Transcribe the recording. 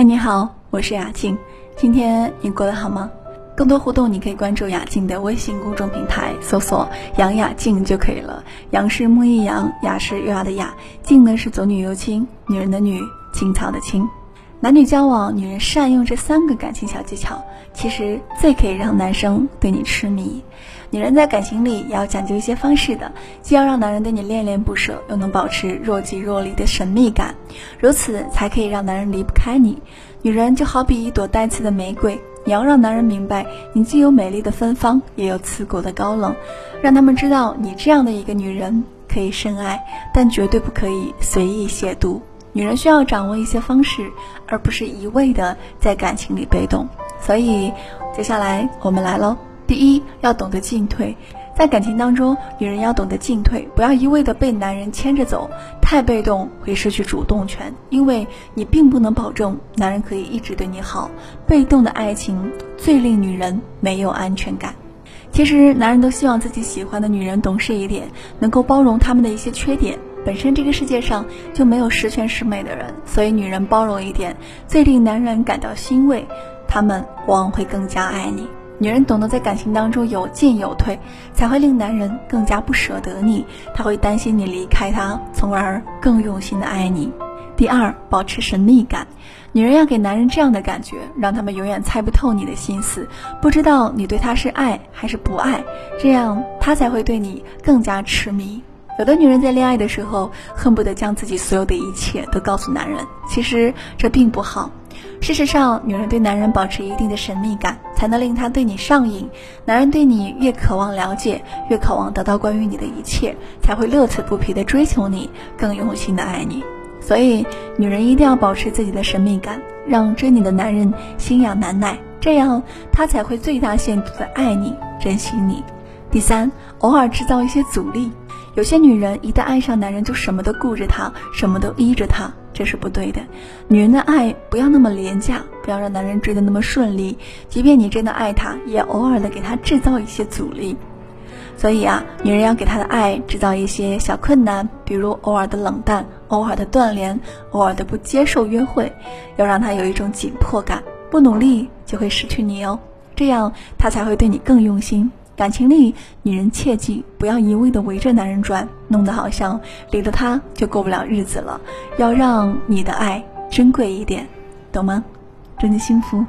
嗨，你好，我是雅静。今天你过得好吗？更多互动，你可以关注雅静的微信公众平台，搜索“杨雅静”就可以了。杨是木易杨，雅是优雅的雅，静呢是左女右青，女人的女，青草的青。男女交往，女人善用这三个感情小技巧，其实最可以让男生对你痴迷。女人在感情里也要讲究一些方式的，既要让男人对你恋恋不舍，又能保持若即若离的神秘感，如此才可以让男人离不开你。女人就好比一朵带刺的玫瑰，你要让男人明白，你既有美丽的芬芳，也有刺骨的高冷，让他们知道你这样的一个女人可以深爱，但绝对不可以随意亵渎。女人需要掌握一些方式，而不是一味的在感情里被动。所以，接下来我们来喽。第一，要懂得进退。在感情当中，女人要懂得进退，不要一味的被男人牵着走，太被动会失去主动权，因为你并不能保证男人可以一直对你好。被动的爱情最令女人没有安全感。其实，男人都希望自己喜欢的女人懂事一点，能够包容他们的一些缺点。本身这个世界上就没有十全十美的人，所以女人包容一点，最令男人感到欣慰，他们往往会更加爱你。女人懂得在感情当中有进有退，才会令男人更加不舍得你，他会担心你离开他，从而更用心的爱你。第二，保持神秘感，女人要给男人这样的感觉，让他们永远猜不透你的心思，不知道你对他是爱还是不爱，这样他才会对你更加痴迷。有的女人在恋爱的时候，恨不得将自己所有的一切都告诉男人，其实这并不好。事实上，女人对男人保持一定的神秘感，才能令他对你上瘾。男人对你越渴望了解，越渴望得到关于你的一切，才会乐此不疲地追求你，更用心地爱你。所以，女人一定要保持自己的神秘感，让追你的男人心痒难耐，这样他才会最大限度地爱你、珍惜你。第三，偶尔制造一些阻力。有些女人一旦爱上男人，就什么都顾着他，什么都依着他，这是不对的。女人的爱不要那么廉价，不要让男人追得那么顺利。即便你真的爱他，也偶尔的给他制造一些阻力。所以啊，女人要给他的爱制造一些小困难，比如偶尔的冷淡，偶尔的断联，偶尔的不接受约会，要让他有一种紧迫感。不努力就会失去你哦，这样他才会对你更用心。感情里，女人切记不要一味的围着男人转，弄得好像离了他就过不了日子了。要让你的爱珍贵一点，懂吗？祝你幸福。